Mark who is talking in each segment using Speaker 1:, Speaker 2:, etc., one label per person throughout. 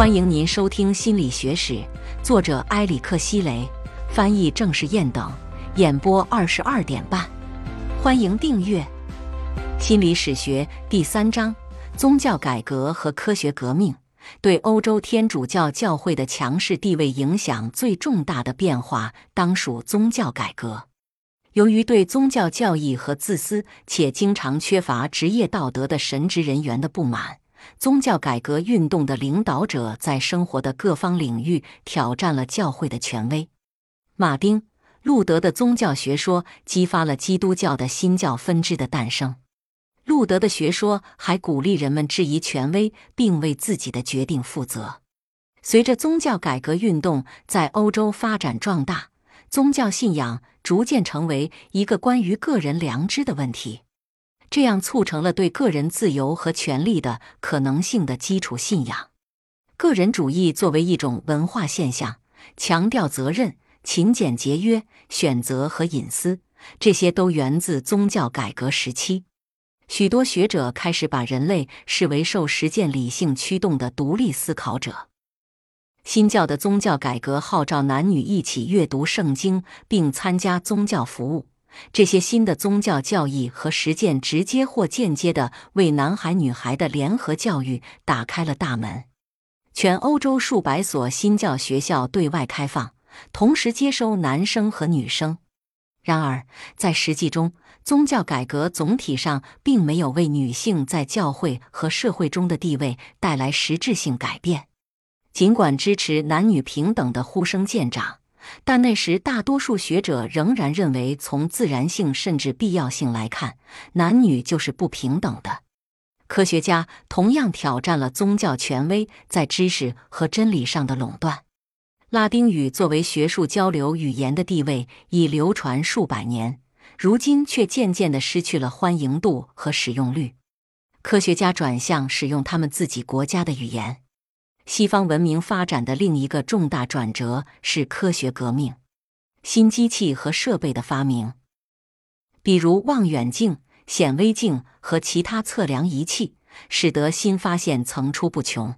Speaker 1: 欢迎您收听《心理学史》，作者埃里克希雷，翻译郑世燕等，演播二十二点半。欢迎订阅《心理史学》第三章：宗教改革和科学革命对欧洲天主教教会的强势地位影响最重大的变化，当属宗教改革。由于对宗教教义和自私且经常缺乏职业道德的神职人员的不满。宗教改革运动的领导者在生活的各方领域挑战了教会的权威。马丁·路德的宗教学说激发了基督教的新教分支的诞生。路德的学说还鼓励人们质疑权威，并为自己的决定负责。随着宗教改革运动在欧洲发展壮大，宗教信仰逐渐成为一个关于个人良知的问题。这样促成了对个人自由和权利的可能性的基础信仰。个人主义作为一种文化现象，强调责任、勤俭节约、选择和隐私，这些都源自宗教改革时期。许多学者开始把人类视为受实践理性驱动的独立思考者。新教的宗教改革号召男女一起阅读圣经，并参加宗教服务。这些新的宗教教义和实践，直接或间接地为男孩女孩的联合教育打开了大门。全欧洲数百所新教学校对外开放，同时接收男生和女生。然而，在实际中，宗教改革总体上并没有为女性在教会和社会中的地位带来实质性改变。尽管支持男女平等的呼声渐长。但那时，大多数学者仍然认为，从自然性甚至必要性来看，男女就是不平等的。科学家同样挑战了宗教权威在知识和真理上的垄断。拉丁语作为学术交流语言的地位已流传数百年，如今却渐渐地失去了欢迎度和使用率。科学家转向使用他们自己国家的语言。西方文明发展的另一个重大转折是科学革命，新机器和设备的发明，比如望远镜、显微镜和其他测量仪器，使得新发现层出不穷。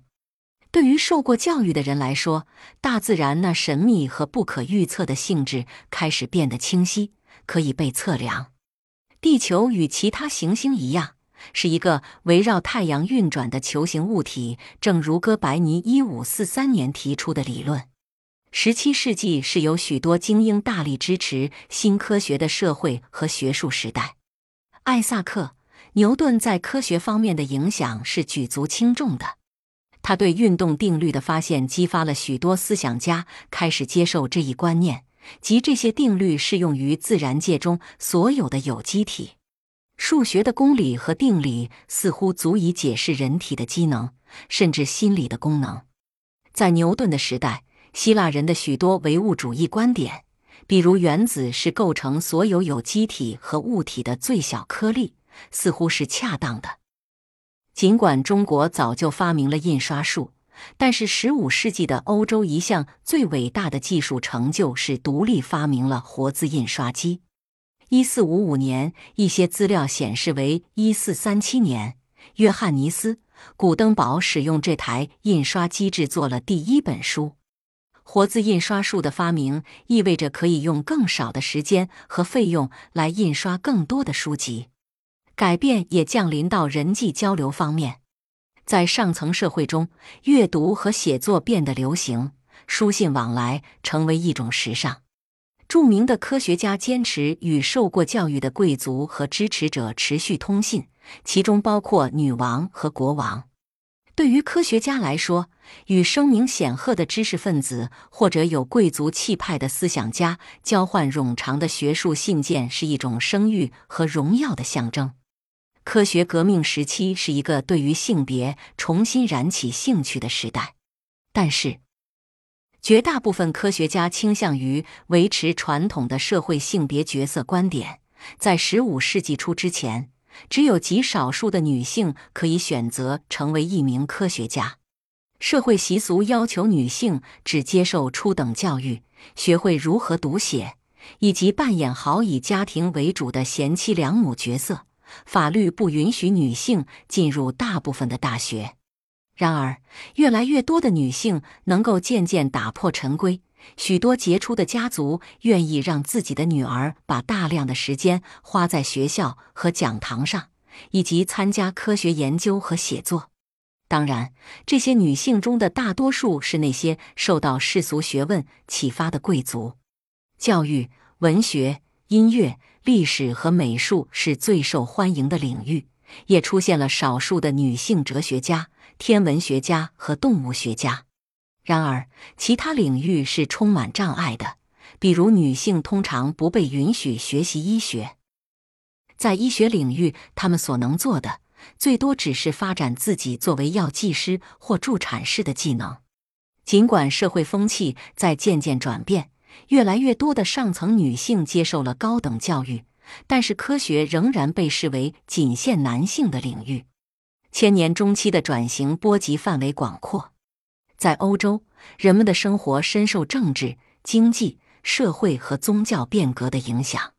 Speaker 1: 对于受过教育的人来说，大自然那神秘和不可预测的性质开始变得清晰，可以被测量。地球与其他行星一样。是一个围绕太阳运转的球形物体，正如哥白尼一五四三年提出的理论。十七世纪是由许多精英大力支持新科学的社会和学术时代。艾萨克·牛顿在科学方面的影响是举足轻重的。他对运动定律的发现激发了许多思想家开始接受这一观念，即这些定律适用于自然界中所有的有机体。数学的公理和定理似乎足以解释人体的机能，甚至心理的功能。在牛顿的时代，希腊人的许多唯物主义观点，比如原子是构成所有有机体和物体的最小颗粒，似乎是恰当的。尽管中国早就发明了印刷术，但是15世纪的欧洲一项最伟大的技术成就是独立发明了活字印刷机。一四五五年，一些资料显示为一四三七年，约翰尼斯·古登堡使用这台印刷机制作了第一本书。活字印刷术的发明意味着可以用更少的时间和费用来印刷更多的书籍。改变也降临到人际交流方面，在上层社会中，阅读和写作变得流行，书信往来成为一种时尚。著名的科学家坚持与受过教育的贵族和支持者持续通信，其中包括女王和国王。对于科学家来说，与声名显赫的知识分子或者有贵族气派的思想家交换冗长的学术信件是一种声誉和荣耀的象征。科学革命时期是一个对于性别重新燃起兴趣的时代，但是。绝大部分科学家倾向于维持传统的社会性别角色观点。在十五世纪初之前，只有极少数的女性可以选择成为一名科学家。社会习俗要求女性只接受初等教育，学会如何读写，以及扮演好以家庭为主的贤妻良母角色。法律不允许女性进入大部分的大学。然而，越来越多的女性能够渐渐打破陈规，许多杰出的家族愿意让自己的女儿把大量的时间花在学校和讲堂上，以及参加科学研究和写作。当然，这些女性中的大多数是那些受到世俗学问启发的贵族。教育、文学、音乐、历史和美术是最受欢迎的领域，也出现了少数的女性哲学家、天文学家和动物学家。然而，其他领域是充满障碍的，比如女性通常不被允许学习医学。在医学领域，她们所能做的。最多只是发展自己作为药剂师或助产士的技能。尽管社会风气在渐渐转变，越来越多的上层女性接受了高等教育，但是科学仍然被视为仅限男性的领域。千年中期的转型波及范围广阔，在欧洲，人们的生活深受政治、经济、社会和宗教变革的影响。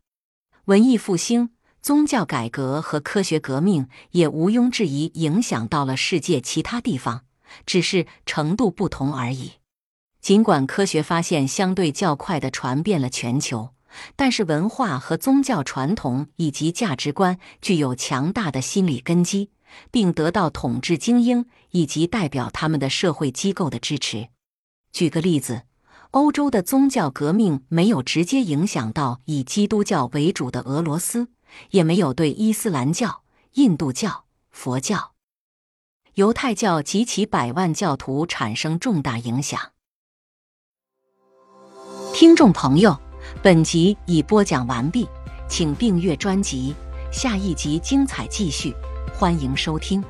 Speaker 1: 文艺复兴。宗教改革和科学革命也毋庸置疑影响到了世界其他地方，只是程度不同而已。尽管科学发现相对较快地传遍了全球，但是文化和宗教传统以及价值观具有强大的心理根基，并得到统治精英以及代表他们的社会机构的支持。举个例子，欧洲的宗教革命没有直接影响到以基督教为主的俄罗斯。也没有对伊斯兰教、印度教、佛教、犹太教及其百万教徒产生重大影响。听众朋友，本集已播讲完毕，请订阅专辑，下一集精彩继续，欢迎收听。